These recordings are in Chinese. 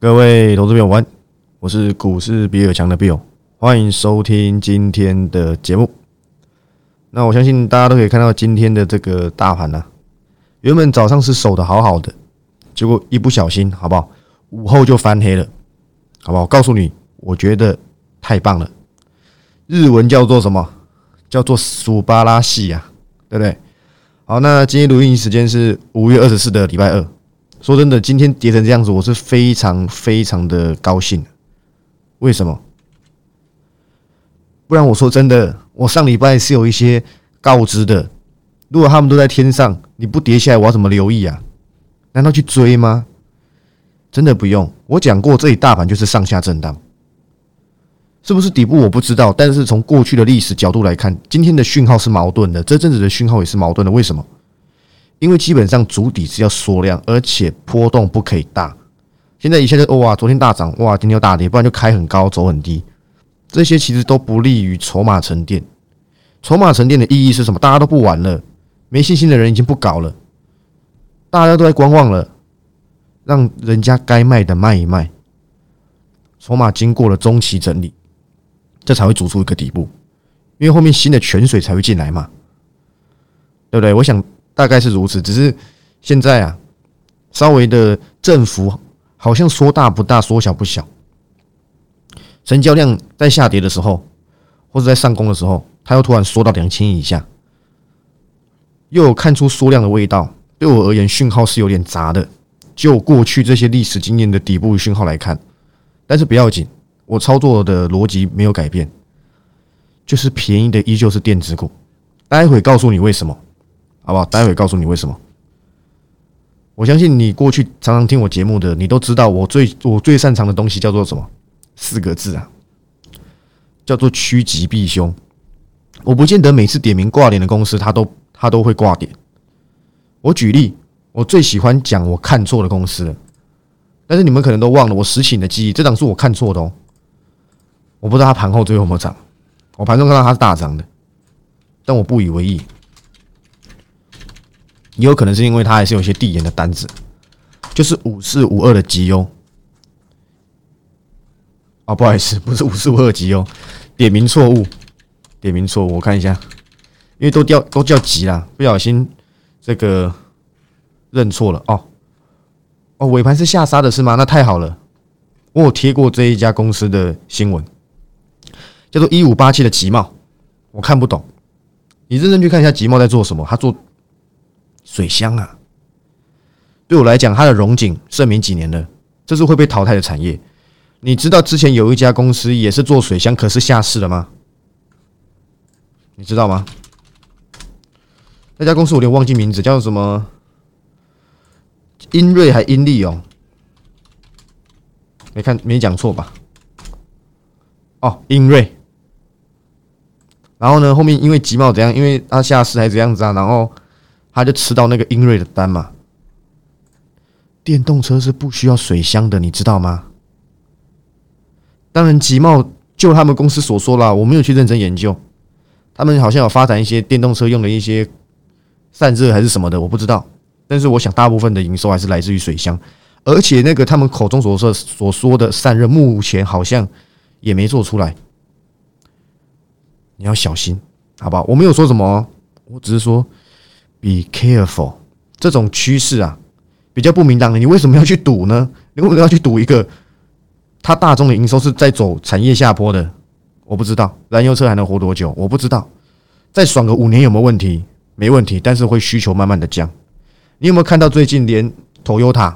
各位投资朋友，晚安，我是股市比尔强的 Bill，欢迎收听今天的节目。那我相信大家都可以看到今天的这个大盘呢，原本早上是守的好好的，结果一不小心，好不好？午后就翻黑了，好不好？告诉你，我觉得太棒了。日文叫做什么？叫做苏巴拉西呀，对不对？好，那今天录音时间是五月二十四的礼拜二。说真的，今天跌成这样子，我是非常非常的高兴。为什么？不然我说真的，我上礼拜是有一些告知的。如果他们都在天上，你不跌下来，我要怎么留意啊？难道去追吗？真的不用。我讲过，这里大盘就是上下震荡，是不是底部我不知道。但是从过去的历史角度来看，今天的讯号是矛盾的，这阵子的讯号也是矛盾的。为什么？因为基本上主底是要缩量，而且波动不可以大。现在一下子哇，昨天大涨哇，今天又大跌，不然就开很高走很低，这些其实都不利于筹码沉淀。筹码沉淀的意义是什么？大家都不玩了，没信心的人已经不搞了，大家都在观望了，让人家该卖的卖一卖。筹码经过了中期整理，这才会组出一个底部，因为后面新的泉水才会进来嘛，对不对？我想。大概是如此，只是现在啊，稍微的振幅好像说大不大，说小不小。成交量在下跌的时候，或者在上攻的时候，它又突然缩到两千以下，又有看出缩量的味道。对我而言，讯号是有点杂的。就过去这些历史经验的底部讯号来看，但是不要紧，我操作的逻辑没有改变，就是便宜的依旧是电子股。待会告诉你为什么。好不好？待会告诉你为什么。我相信你过去常常听我节目的，你都知道我最我最擅长的东西叫做什么？四个字啊，叫做趋吉避凶。我不见得每次点名挂点的公司，它都它都会挂点。我举例，我最喜欢讲我看错的公司了，但是你们可能都忘了，我拾起你的记忆，这档是我看错的哦。我不知道它盘后最后有没有涨，我盘中看到它是大涨的，但我不以为意。也有可能是因为它还是有些递延的单子，就是五四五二的绩优。哦，不好意思，不是五四五二绩优，点名错误，点名错误，我看一下，因为都掉都叫急了，不小心这个认错了哦。哦，尾盘是下杀的是吗？那太好了，我有贴过这一家公司的新闻，叫做一五八七的吉茂，我看不懂，你认真去看一下吉茂在做什么，他做。水箱啊，对我来讲，它的融景盛名几年了，这是会被淘汰的产业。你知道之前有一家公司也是做水箱，可是下市了吗？你知道吗？那家公司我有点忘记名字，叫什么？英瑞还英利哦？没看没讲错吧？哦，英瑞。然后呢，后面因为集贸怎样？因为它下市还是怎样子啊？然后。他就吃到那个英瑞的单嘛？电动车是不需要水箱的，你知道吗？当然，吉茂就他们公司所说啦，我没有去认真研究。他们好像有发展一些电动车用的一些散热还是什么的，我不知道。但是我想，大部分的营收还是来自于水箱，而且那个他们口中所说所说的散热，目前好像也没做出来。你要小心，好不好？我没有说什么，我只是说。Be careful，这种趋势啊，比较不明朗的。你为什么要去赌呢？你为什么要去赌一个？它大众的营收是在走产业下坡的，我不知道燃油车还能活多久，我不知道。再爽个五年有没有问题？没问题，但是会需求慢慢的降。你有没有看到最近连 Toyota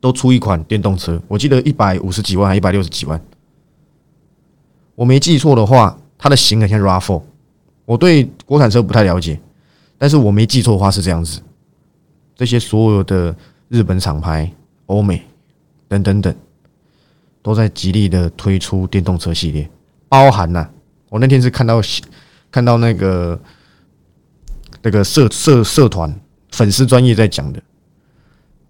都出一款电动车？我记得一百五十几万还一百六十几万，我没记错的话，它的型很像 Rav4。我对国产车不太了解。但是我没记错的话是这样子，这些所有的日本厂牌、欧美等等等，都在极力的推出电动车系列，包含呐，我那天是看到看到那个那个社社社团粉丝专业在讲的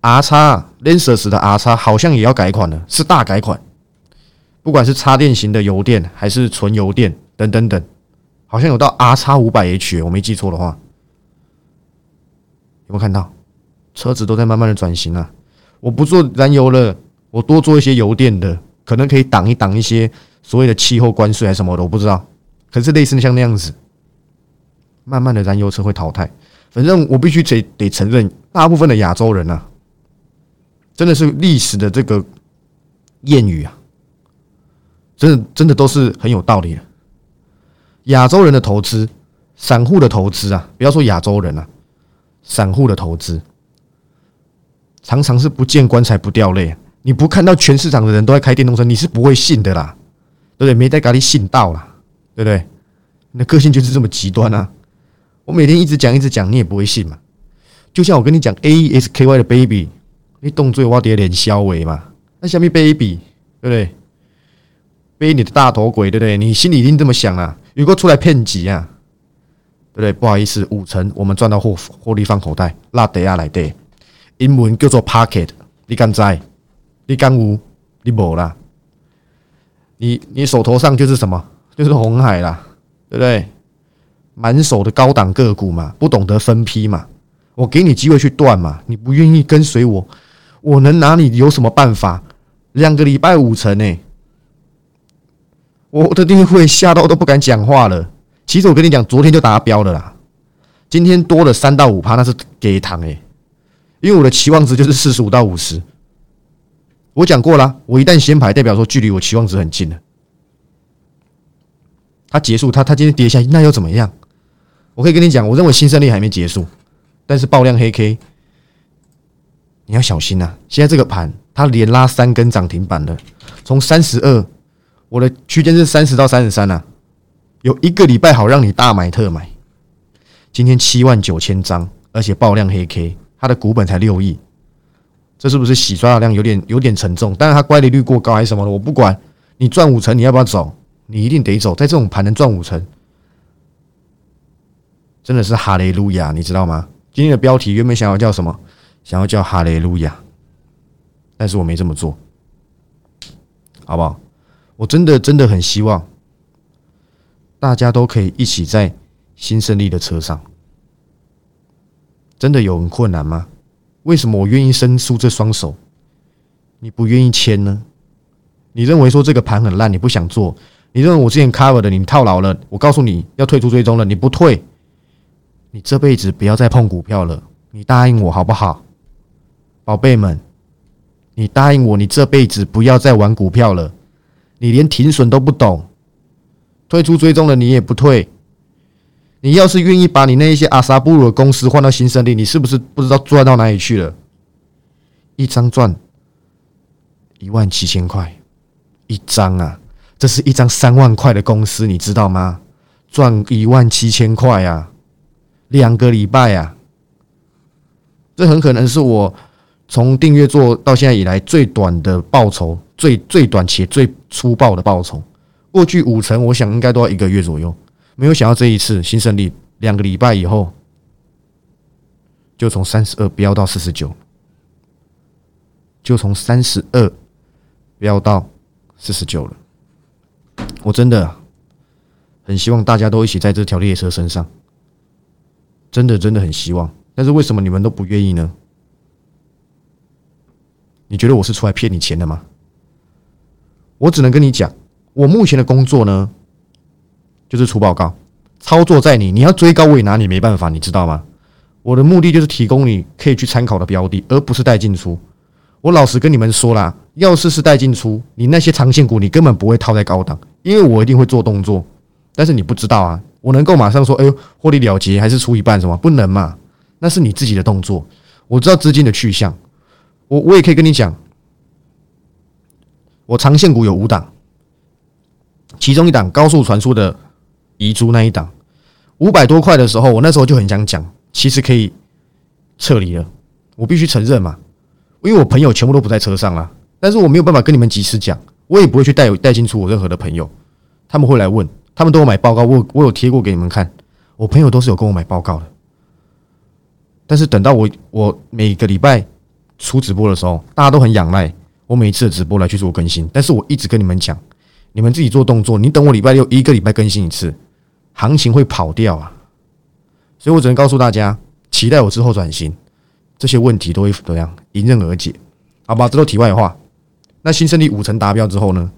，R 叉 Lancers 的 R 叉好像也要改款了，是大改款，不管是插电型的油电还是纯油电等等等，好像有到 R 叉五百 H，我没记错的话。有没有看到，车子都在慢慢的转型啊！我不做燃油了，我多做一些油电的，可能可以挡一挡一些所谓的气候关税还是什么的，我不知道。可是类似像那样子，慢慢的燃油车会淘汰。反正我必须得得承认，大部分的亚洲人啊，真的是历史的这个谚语啊，真的真的都是很有道理的。亚洲人的投资，散户的投资啊，不要说亚洲人啊，散户的投资常常是不见棺材不掉泪。你不看到全市场的人都在开电动车，你是不会信的啦，对不对？没在咖喱信到啦，对不对？你的个性就是这么极端啊！我每天一直讲一直讲，你也不会信嘛。就像我跟你讲，A S K Y 的 baby，你动作我爹脸消尾嘛？那下面 baby 对不对？背你的大头鬼对不对？你心里一定这么想啊？如果出来骗几啊？对不对？不好意思，五成我们赚到获获利放口袋，拉得下来的，英文叫做 pocket，你敢在？你敢无？你无啦？你你手头上就是什么？就是红海啦，对不对？满手的高档个股嘛，不懂得分批嘛，我给你机会去断嘛，你不愿意跟随我，我能拿你有什么办法？两个礼拜五成呢，我的订阅会吓到都不敢讲话了。其实我跟你讲，昨天就达标了啦，今天多了三到五趴，那是给糖诶，因为我的期望值就是四十五到五十。我讲过了，我一旦先排，代表说距离我期望值很近了。它结束，它它今天跌下，那又怎么样？我可以跟你讲，我认为新胜利还没结束，但是爆量黑 K，你要小心呐！现在这个盘，它连拉三根涨停板了，从三十二，我的区间是三十到三十三呐，有一个礼拜好让你大买特买。今天七万九千张，而且爆量黑 K，它的股本才六亿，这是不是洗刷的量有点有点沉重？但是它乖离率过高还是什么的，我不管你赚五成，你要不要走？你一定得走，在这种盘能赚五成。真的是哈雷路亚，你知道吗？今天的标题原本想要叫什么？想要叫哈雷路亚，但是我没这么做，好不好？我真的真的很希望大家都可以一起在新胜利的车上。真的有很困难吗？为什么我愿意伸出这双手，你不愿意签呢？你认为说这个盘很烂，你不想做？你认为我之前 cover 的你套牢了？我告诉你要退出追踪了，你不退。你这辈子不要再碰股票了，你答应我好不好，宝贝们？你答应我，你这辈子不要再玩股票了。你连停损都不懂，退出追踪了你也不退。你要是愿意把你那一些阿萨布鲁的公司换到新胜利，你是不是不知道赚到哪里去了？一张赚一万七千块，一张啊，这是一张三万块的公司，你知道吗？赚一万七千块啊！两个礼拜啊，这很可能是我从订阅做到现在以来最短的报酬，最最短且最粗暴的报酬。过去五成，我想应该都要一个月左右。没有想到这一次新胜利两个礼拜以后，就从三十二飙到四十九，就从三十二飙到四十九了。我真的很希望大家都一起在这条列车身上。真的真的很希望，但是为什么你们都不愿意呢？你觉得我是出来骗你钱的吗？我只能跟你讲，我目前的工作呢，就是出报告，操作在你，你要追高我也拿你没办法，你知道吗？我的目的就是提供你可以去参考的标的，而不是带进出。我老实跟你们说啦，要是是带进出，你那些长线股你根本不会套在高档，因为我一定会做动作，但是你不知道啊。我能够马上说，哎呦，获利了结还是出一半什么？不能嘛？那是你自己的动作。我知道资金的去向，我我也可以跟你讲，我长线股有五档，其中一档高速传输的遗珠那一档，五百多块的时候，我那时候就很想讲，其实可以撤离了。我必须承认嘛，因为我朋友全部都不在车上了，但是我没有办法跟你们及时讲，我也不会去带带进出我任何的朋友，他们会来问。他们都有买报告，我我有贴过给你们看。我朋友都是有跟我买报告的，但是等到我我每个礼拜出直播的时候，大家都很仰赖我每一次的直播来去做更新。但是我一直跟你们讲，你们自己做动作，你等我礼拜六一个礼拜更新一次，行情会跑掉啊！所以我只能告诉大家，期待我之后转型，这些问题都会怎样迎刃而解？好吧，这都题外话。那新胜利五成达标之后呢？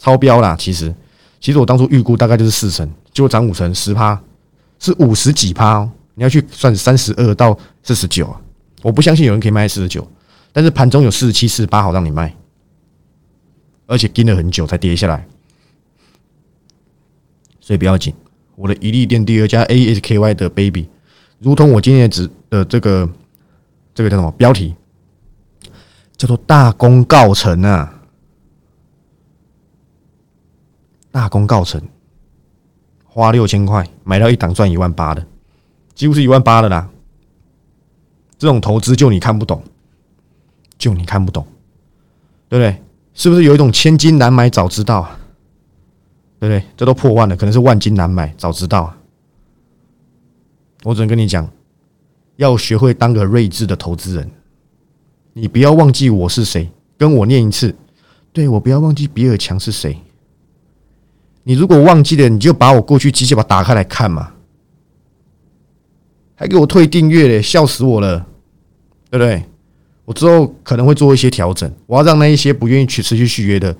超标啦！其实，其实我当初预估大概就是四成，结果涨五成，十趴是五十几趴哦。你要去算三十二到四十九啊！我不相信有人可以卖四十九，但是盘中有四十七、四十八好让你卖，而且盯了很久才跌下来，所以不要紧。我的一利电第二家 ASKY 的 baby，如同我今天指的这个这个叫什么标题，叫做大功告成啊！大功告成，花六千块买到一档赚一万八的，几乎是一万八的啦。这种投资就你看不懂，就你看不懂，对不对？是不是有一种千金难买早知道啊？对不对？这都破万了，可能是万金难买早知道啊！我只能跟你讲，要学会当个睿智的投资人。你不要忘记我是谁，跟我念一次。对我不要忘记比尔强是谁。你如果忘记了，你就把我过去机器把打开来看嘛，还给我退订阅嘞，笑死我了，对不对？我之后可能会做一些调整，我要让那一些不愿意去持续续约的，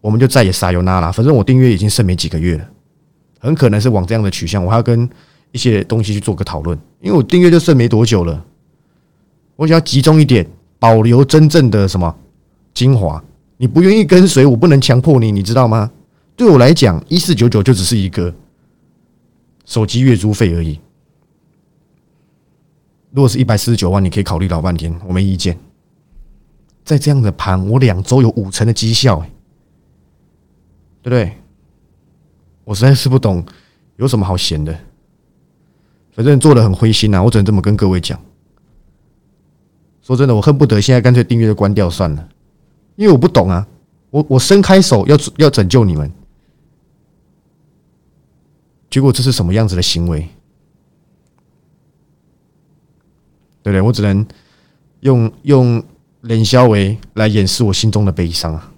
我们就再也撒油那了。反正我订阅已经剩没几个月了，很可能是往这样的取向。我还要跟一些东西去做个讨论，因为我订阅就剩没多久了，我想要集中一点，保留真正的什么精华。你不愿意跟随，我不能强迫你，你知道吗？对我来讲，一四九九就只是一个手机月租费而已。如果是一百四十九万，你可以考虑老半天，我没意见。在这样的盘，我两周有五成的绩效，对不对？我实在是不懂有什么好闲的。反正做的很灰心呐，我只能这么跟各位讲。说真的，我恨不得现在干脆订阅就关掉算了，因为我不懂啊。我我伸开手要要拯救你们。结果这是什么样子的行为？对不对？我只能用用冷笑为来掩饰我心中的悲伤啊！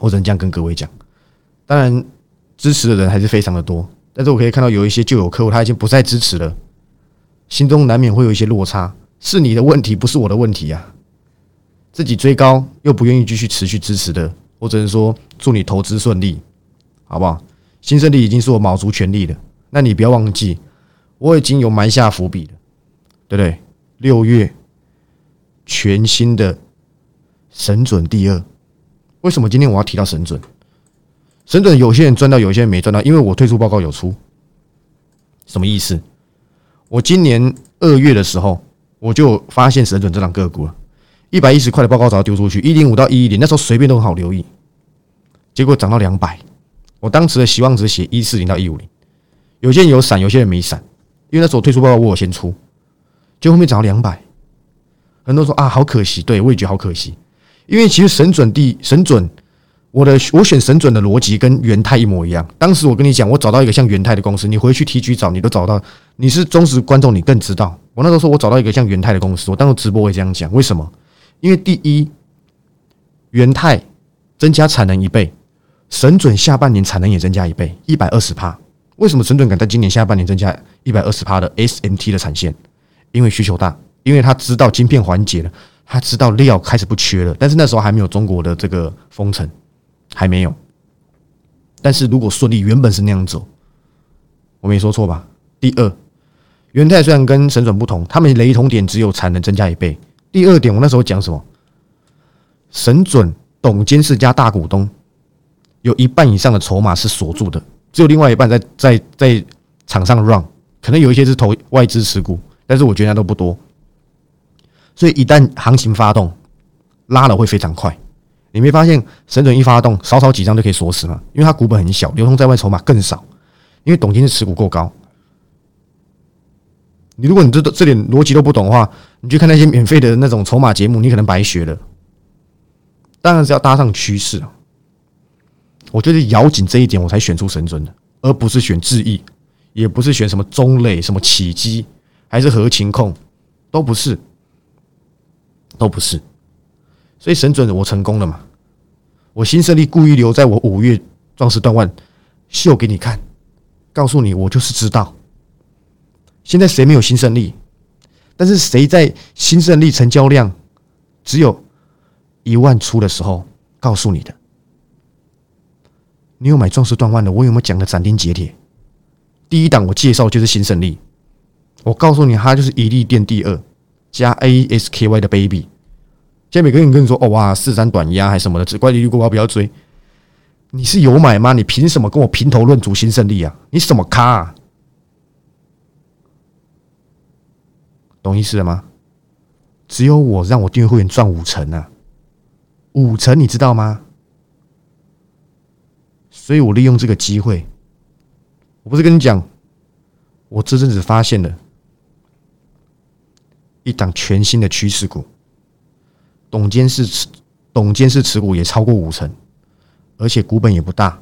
我只能这样跟各位讲。当然，支持的人还是非常的多，但是我可以看到有一些旧有客户他已经不再支持了，心中难免会有一些落差。是你的问题，不是我的问题啊！自己追高又不愿意继续持续支持的，我只能说祝你投资顺利，好不好？新胜利已经是我卯足全力了，那你不要忘记，我已经有埋下伏笔了，对不对？六月全新的神准第二，为什么今天我要提到神准？神准有些人赚到，有些人没赚到，因为我退出报告有出，什么意思？我今年二月的时候，我就发现神准这档个股了，一百一十块的报告早丢出去，一零五到一一零，那时候随便都很好留意，结果涨到两百。我当时的希望值写一四零到一五零，有些人有闪，有些人没闪，因为那时候退出报告我先出，就后面涨到两百，很多人说啊好可惜，对我也觉得好可惜，因为其实神准地神准，我的我选神准的逻辑跟元泰一模一样。当时我跟你讲，我找到一个像元泰的公司，你回去 T G 找，你都找到，你是忠实观众，你更知道。我那时候说我找到一个像元泰的公司，我当时直播会这样讲，为什么？因为第一，元泰增加产能一倍。神准下半年产能也增加一倍，一百二十帕。为什么神准敢在今年下半年增加一百二十帕的 SMT 的产线？因为需求大，因为他知道晶片环节了，他知道料开始不缺了。但是那时候还没有中国的这个封城，还没有。但是如果顺利，原本是那样走，我没说错吧？第二，元泰虽然跟神准不同，他们雷同点只有产能增加一倍。第二点，我那时候讲什么？神准董监事加大股东。有一半以上的筹码是锁住的，只有另外一半在在在场上 run，可能有一些是投外资持股，但是我觉得那都不多。所以一旦行情发动，拉了会非常快。你没发现神准一发动，少少几张就可以锁死吗？因为它股本很小，流通在外筹码更少，因为董金是持股够高。你如果你这这点逻辑都不懂的话，你去看那些免费的那种筹码节目，你可能白学了。当然是要搭上趋势。我觉得咬紧这一点，我才选出神准的，而不是选智毅，也不是选什么中类、什么起基，还是合情控，都不是，都不是。所以神准我成功了嘛？我新胜利故意留在我五月壮士断腕秀给你看，告诉你我就是知道。现在谁没有新胜利？但是谁在新胜利成交量只有一万出的时候告诉你的。你有买壮士断腕的？我有没有讲的斩钉截铁？第一档我介绍就是新胜利，我告诉你，他就是一利电第二加 ASKY 的 baby。现在每个人跟你说，哦哇，四三短压还什么的，只怪利率过高不要追。你是有买吗？你凭什么跟我评头论足新胜利啊？你什么咖？懂意思了吗？只有我让我订阅会员赚五成啊，五成你知道吗？所以我利用这个机会，我不是跟你讲，我这阵子发现了一档全新的趋势股，董监事持董监事持股也超过五成。而且股本也不大，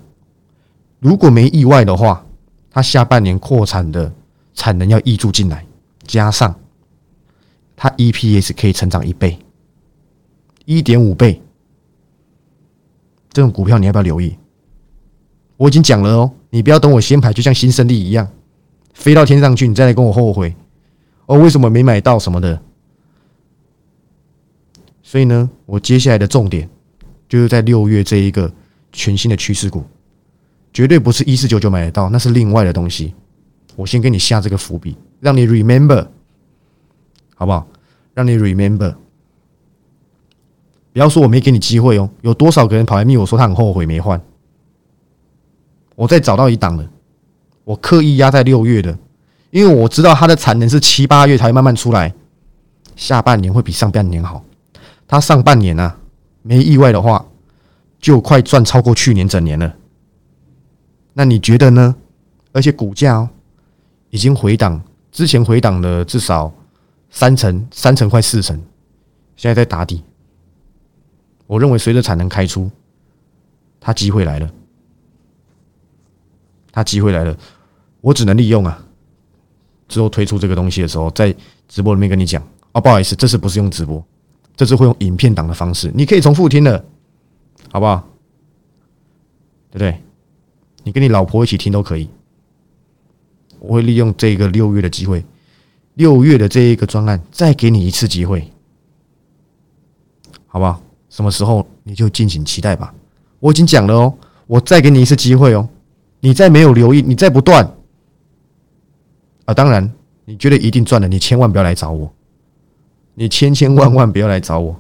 如果没意外的话，它下半年扩产的产能要溢注进来，加上它 EPS 可以成长一倍，一点五倍，这种股票你要不要留意？我已经讲了哦，你不要等我先排，就像新胜利一样，飞到天上去，你再来跟我后悔哦，为什么没买到什么的？所以呢，我接下来的重点就是在六月这一个。全新的趋势股，绝对不是一四九九买得到，那是另外的东西。我先给你下这个伏笔，让你 remember，好不好？让你 remember，不要说我没给你机会哦。有多少个人跑来密我说他很后悔没换？我再找到一档了，我刻意压在六月的，因为我知道它的产能是七八月才慢慢出来，下半年会比上半年好。它上半年啊，没意外的话。就快赚超过去年整年了，那你觉得呢？而且股价哦，已经回档，之前回档了至少三成，三成快四成，现在在打底。我认为随着产能开出，它机会来了，它机会来了，我只能利用啊。之后推出这个东西的时候，在直播里面跟你讲哦，不好意思，这次不是用直播，这次会用影片档的方式，你可以重复听的。好不好？对不对？你跟你老婆一起听都可以。我会利用这个六月的机会，六月的这一个专案，再给你一次机会，好不好？什么时候你就敬请期待吧。我已经讲了哦，我再给你一次机会哦。你再没有留意，你再不断啊！当然，你觉得一定赚了，你千万不要来找我，你千千万万不要来找我。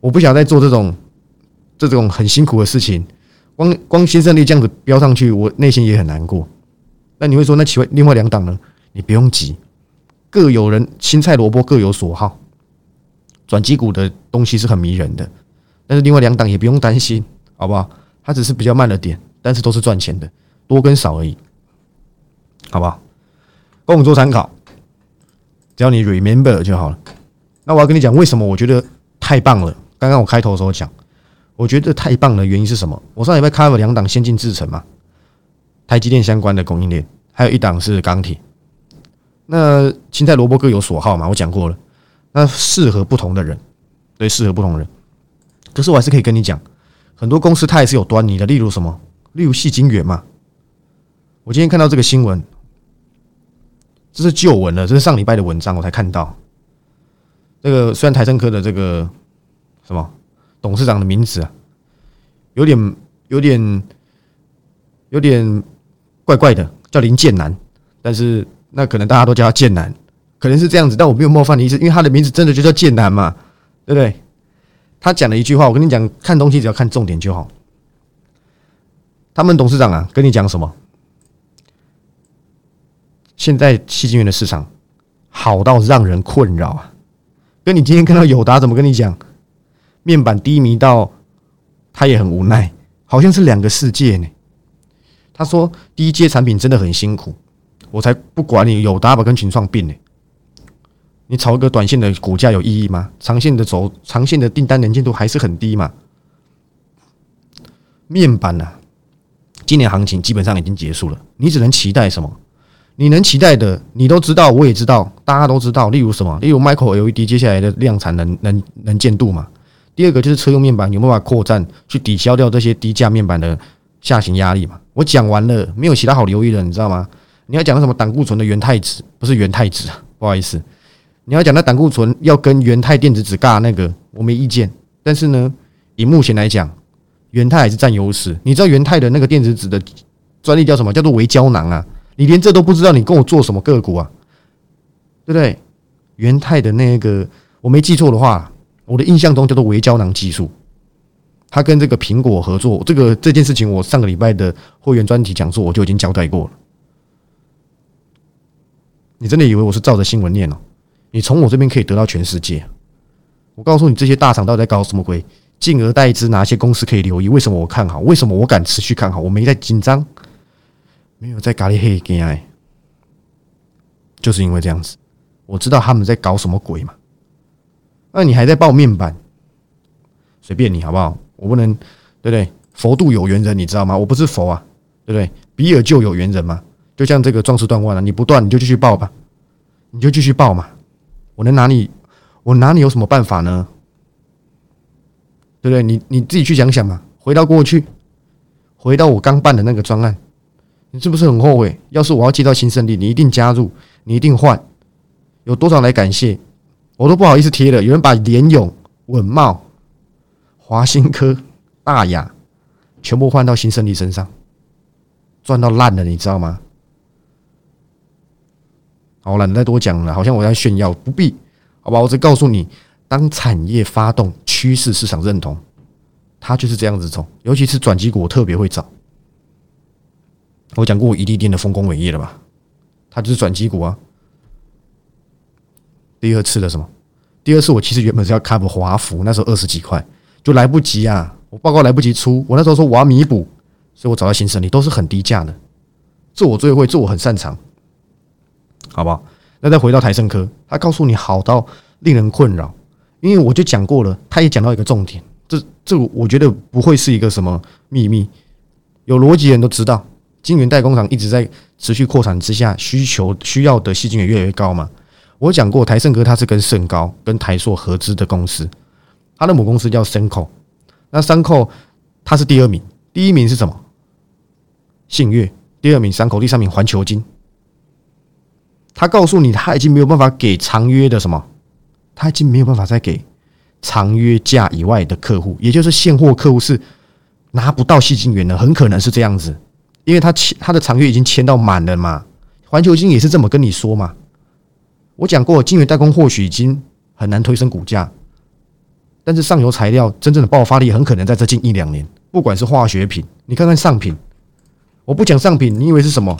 我不想再做这种。这种很辛苦的事情，光光新胜利这样子飙上去，我内心也很难过。那你会说，那其外另外两档呢？你不用急，各有人青菜萝卜各有所好。转机股的东西是很迷人的，但是另外两档也不用担心，好不好？它只是比较慢了点，但是都是赚钱的，多跟少而已，好不好？供我做参考，只要你 remember 就好了。那我要跟你讲，为什么我觉得太棒了？刚刚我开头的时候讲。我觉得太棒了，原因是什么？我上礼拜开了两档先进制程嘛，台积电相关的供应链，还有一档是钢铁。那青菜萝卜各有所好嘛，我讲过了。那适合不同的人，对，适合不同人。可是我还是可以跟你讲，很多公司它也是有端倪的，例如什么？例如细晶圆嘛。我今天看到这个新闻，这是旧闻了，这是上礼拜的文章，我才看到。这个虽然台政科的这个什么？董事长的名字啊，有点、有点、有点怪怪的，叫林建南，但是那可能大家都叫他建南，可能是这样子，但我没有冒犯的意思，因为他的名字真的就叫建南嘛，对不对？他讲了一句话，我跟你讲，看东西只要看重点就好。他们董事长啊，跟你讲什么？现在细晶圆的市场好到让人困扰啊，跟你今天看到友达怎么跟你讲？面板低迷到他也很无奈，好像是两个世界呢。他说：“第一阶产品真的很辛苦，我才不管你有 double 跟群创并呢。你炒一个短线的股价有意义吗？长线的走，长线的订单能见度还是很低嘛。面板呢，今年行情基本上已经结束了，你只能期待什么？你能期待的，你都知道，我也知道，大家都知道。例如什么？例如 Micro LED 接下来的量产能能能见度嘛？”第二个就是车用面板有没有办法扩展去抵消掉这些低价面板的下行压力嘛？我讲完了，没有其他好留意的，你知道吗？你要讲什么胆固醇的元太子，不是元太子，不好意思，你要讲那胆固醇要跟元太电子纸尬那个，我没意见，但是呢，以目前来讲，元泰还是占优势。你知道元泰的那个电子纸的专利叫什么？叫做微胶囊啊！你连这都不知道，你跟我做什么个股啊？对不对？元泰的那个，我没记错的话，我的印象中叫做微胶囊技术。他跟这个苹果合作，这个这件事情，我上个礼拜的会员专题讲座我就已经交代过了。你真的以为我是照着新闻念哦？你从我这边可以得到全世界。我告诉你，这些大厂到底在搞什么鬼？进而代之，哪些公司可以留意？为什么我看好？为什么我敢持续看好？我没在紧张，没有在咖喱黑给爱，就是因为这样子，我知道他们在搞什么鬼嘛。那你还在报面板？随便你好不好？我不能，对不对？佛度有缘人，你知道吗？我不是佛啊，对不对？比尔就有缘人嘛。就像这个壮士断腕了，你不断你就继续报吧，你就继续报嘛。我能拿你，我拿你有什么办法呢？对不对？你你自己去想想嘛。回到过去，回到我刚办的那个专案，你是不是很后悔？要是我要接到新胜利，你一定加入，你一定换。有多少来感谢？我都不好意思贴了。有人把联勇、稳茂。华新科、大雅全部换到新胜利身上，赚到烂了，你知道吗？好，懒得再多讲了，好像我在炫耀，不必，好吧？我只告诉你，当产业发动，趋势市场认同，它就是这样子走。尤其是转机股，我特别会找。我讲过我一地店的丰功伟业了吧？它就是转机股啊。第二次的什么？第二次我其实原本是要 cover 华福，那时候二十几块。就来不及啊！我报告来不及出，我那时候说我要弥补，所以我找到新胜利都是很低价的，这我最会，这我很擅长，好不好？那再回到台盛科，他告诉你好到令人困扰，因为我就讲过了，他也讲到一个重点，这这我觉得不会是一个什么秘密，有逻辑的人都知道，晶圆代工厂一直在持续扩产之下，需求需要的细晶也越来越高嘛。我讲过台盛科它是跟盛高跟台硕合资的公司。他的母公司叫森口，那三口他是第二名，第一名是什么？信越，第二名三口，第三名环球金。他告诉你，他已经没有办法给长约的什么，他已经没有办法再给长约价以外的客户，也就是现货客户是拿不到细晶元的，很可能是这样子，因为他签他的长约已经签到满了嘛。环球金也是这么跟你说嘛。我讲过，晶圆代工或许已经很难推升股价。但是上游材料真正的爆发力很可能在这近一两年，不管是化学品，你看看上品，我不讲上品，你以为是什么？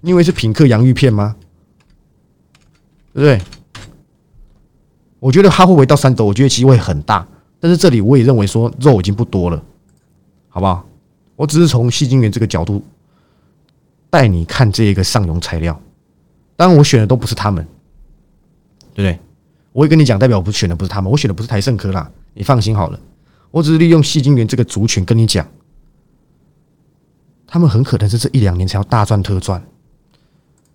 你以为是品客洋芋片吗？对不对？我觉得它会不会到三斗？我觉得机会很大。但是这里我也认为说肉已经不多了，好不好？我只是从细晶圆这个角度带你看这一个上游材料。当然我选的都不是他们，对不对？我会跟你讲，代表我不选的不是他们，我选的不是台盛科啦。你放心好了，我只是利用细晶圆这个族群跟你讲，他们很可能是这一两年才要大赚特赚，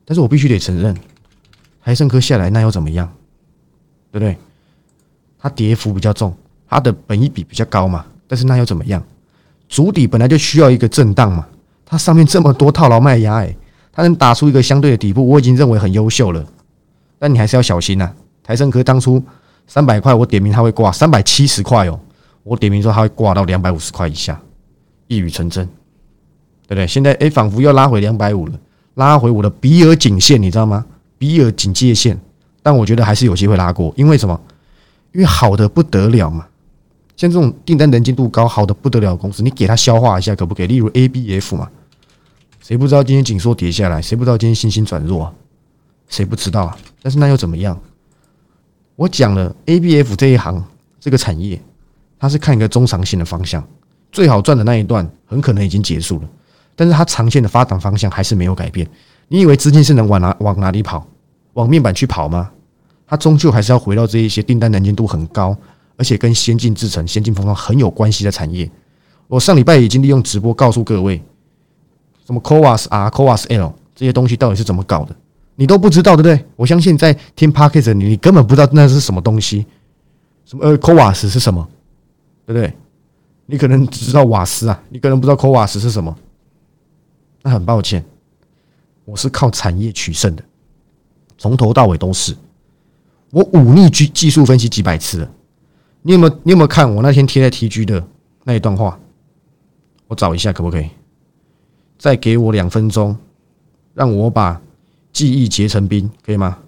但是我必须得承认，台盛科下来那又怎么样？对不对？它跌幅比较重，它的本益比比较高嘛，但是那又怎么样？主底本来就需要一个震荡嘛，它上面这么多套牢卖压，哎，它能打出一个相对的底部，我已经认为很优秀了，但你还是要小心呐，台盛科当初。三百块，我点名它会挂三百七十块哦。我点名说它会挂到两百五十块以下，一语成真，对不对？现在哎，仿佛要拉回两百五了，拉回我的比尔颈线，你知道吗？比尔警戒线，但我觉得还是有机会拉过，因为什么？因为好的不得了嘛。像这种订单能见度高、好的不得了的公司，你给它消化一下可不可以？例如 A B F 嘛，谁不知道今天紧缩跌下来？谁不知道今天信心转弱啊？谁不知道啊？但是那又怎么样？我讲了，A B F 这一行这个产业，它是看一个中长线的方向，最好赚的那一段很可能已经结束了，但是它长线的发展方向还是没有改变。你以为资金是能往哪往哪里跑，往面板去跑吗？它终究还是要回到这一些订单能见度很高，而且跟先进制程、先进封装很有关系的产业。我上礼拜已经利用直播告诉各位，什么 c o a s R、c o a s L 这些东西到底是怎么搞的。你都不知道对不对？我相信在听 p a r k e t 你，你根本不知道那是什么东西，什么呃 c o a s 是什么，对不对？你可能只知道瓦斯啊，你可能不知道 c o a s 是什么。那很抱歉，我是靠产业取胜的，从头到尾都是。我忤逆技技术分析几百次了，你有没有你有没有看我那天贴在 TG 的那一段话？我找一下可不可以？再给我两分钟，让我把记忆结成冰，可以吗？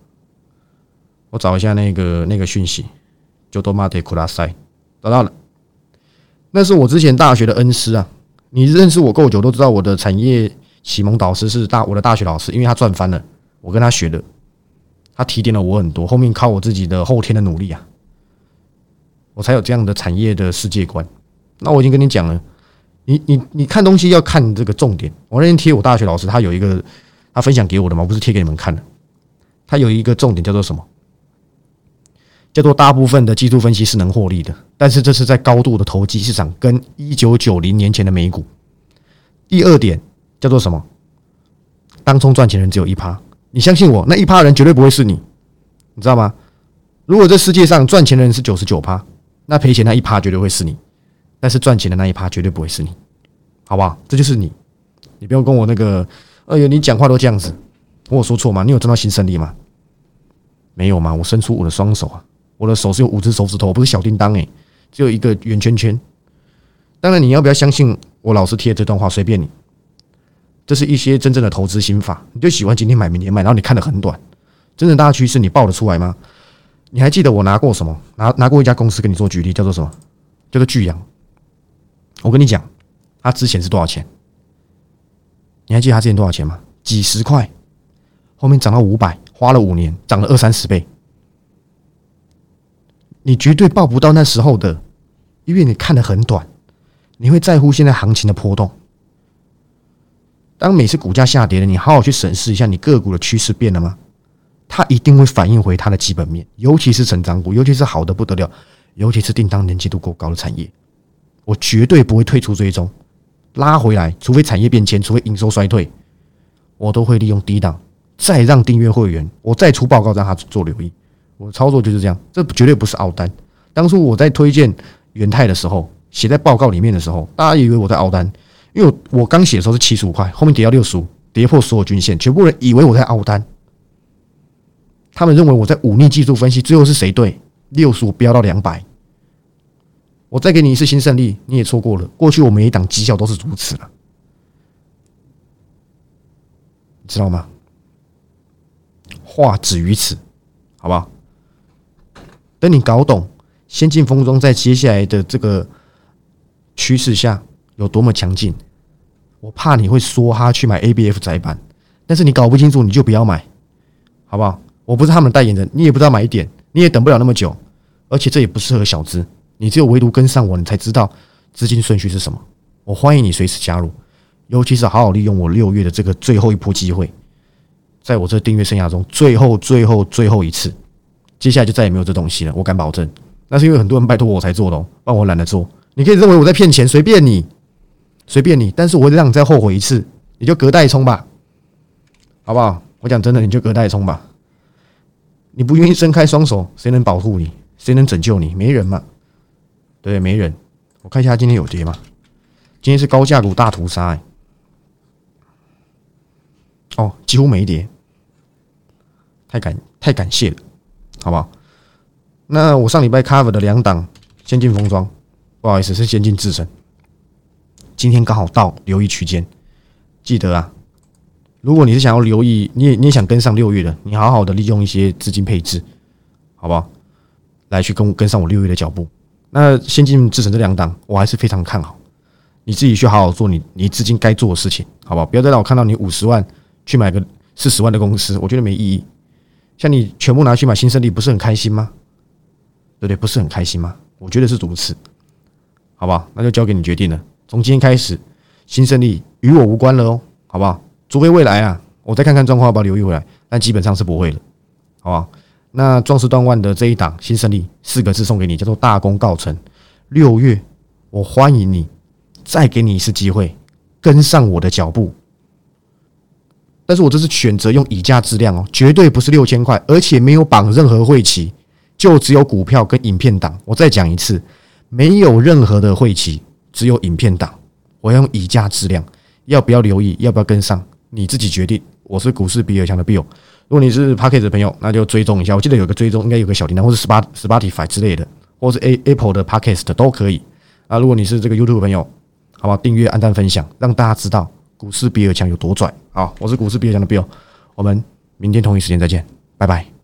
我找一下那个那个讯息，就多马特库拉塞，找到了。那是我之前大学的恩师啊！你认识我够久，都知道我的产业启蒙导师是大我的大学老师，因为他赚翻了，我跟他学的，他提点了我很多。后面靠我自己的后天的努力啊，我才有这样的产业的世界观。那我已经跟你讲了，你你你看东西要看这个重点。我那天贴我大学老师，他有一个他分享给我的嘛，不是贴给你们看的。他有一个重点叫做什么？叫做大部分的技术分析是能获利的，但是这是在高度的投机市场，跟一九九零年前的美股。第二点叫做什么？当冲赚钱人只有一趴，你相信我，那一趴人绝对不会是你，你知道吗？如果这世界上赚钱的人是九十九趴，那赔钱那一趴绝对会是你，但是赚钱的那一趴绝对不会是你，好不好？这就是你，你不用跟我那个，哎呦，你讲话都这样子，我有说错吗？你有挣到新胜利吗？没有吗？我伸出我的双手啊！我的手是有五只手指头，不是小叮当诶，只有一个圆圈圈。当然，你要不要相信我老师贴这段话，随便你。这是一些真正的投资心法，你就喜欢今天买明天卖，然后你看的很短。真正大趋势你报得出来吗？你还记得我拿过什么？拿拿过一家公司跟你做举例，叫做什么？叫做巨阳。我跟你讲，他之前是多少钱？你还记得他之前多少钱吗？几十块，后面涨到五百，花了五年，涨了二三十倍。你绝对报不到那时候的，因为你看的很短，你会在乎现在行情的波动。当每次股价下跌了，你好好去审视一下，你个股的趋势变了吗？它一定会反映回它的基本面，尤其是成长股，尤其是好的不得了，尤其是订单年积度过高的产业，我绝对不会退出追踪，拉回来，除非产业变迁，除非营收衰退，我都会利用低档，再让订阅会员，我再出报告让他做留意。我操作就是这样，这绝对不是凹单。当初我在推荐元泰的时候，写在报告里面的时候，大家以为我在凹单，因为我刚写的时候是七十五块，后面跌到六十五，跌破所有均线，全部人以为我在凹单。他们认为我在忤逆技术分析，最后是谁对？六十五飙到两百，我再给你一次新胜利，你也错过了。过去我每一档绩效都是如此了，你知道吗？话止于此，好不好？等你搞懂先进封装在接下来的这个趋势下有多么强劲，我怕你会说他去买 ABF 窄板，但是你搞不清楚你就不要买，好不好？我不是他们的代言人，你也不知道买点，你也等不了那么久，而且这也不适合小资，你只有唯独跟上我，你才知道资金顺序是什么。我欢迎你随时加入，尤其是好好利用我六月的这个最后一波机会，在我这订阅生涯中最后、最后、最后一次。接下来就再也没有这东西了，我敢保证。那是因为很多人拜托我才做的，不然我懒得做。你可以认为我在骗钱，随便你，随便你。但是我会让你再后悔一次，你就隔代冲吧，好不好？我讲真的，你就隔代冲吧。你不愿意伸开双手，谁能保护你？谁能拯救你？没人嘛，对，没人。我看一下今天有跌吗？今天是高价股大屠杀，哦，几乎没跌，太感太感谢了。好不好？那我上礼拜 cover 的两档先进封装，不好意思，是先进制程。今天刚好到留意区间，记得啊。如果你是想要留意，你也你也想跟上六月的，你好好的利用一些资金配置，好不好？来去跟跟上我六月的脚步。那先进制成这两档，我还是非常看好。你自己去好好做你你资金该做的事情，好不好？不要再让我看到你五十万去买个四十万的公司，我觉得没意义。像你全部拿去买新胜利，不是很开心吗？对不对？不是很开心吗？我觉得是如此，好不好？那就交给你决定了。从今天开始，新胜利与我无关了哦，好不好？除非未来啊，我再看看状况，把留意回来，但基本上是不会了，好吧？那壮士断腕的这一档新胜利四个字送给你，叫做大功告成。六月，我欢迎你，再给你一次机会，跟上我的脚步。但是我这是选择用以价质量哦，绝对不是六千块，而且没有绑任何会期，就只有股票跟影片档。我再讲一次，没有任何的会期，只有影片档。我要用以价质量，要不要留意？要不要跟上？你自己决定。我是股市比尔强的 Bill，如果你是 p a c k e t 的朋友，那就追踪一下。我记得有个追踪，应该有个小铃铛，或是 Spot Spotify 之类的，或是 A Apple 的 Podcast 都可以啊。如果你是这个 YouTube 朋友，好不好？订阅、按赞、分享，让大家知道股市比尔强有多拽。好，我是股市比尔强的 Bill，我们明天同一时间再见，拜拜。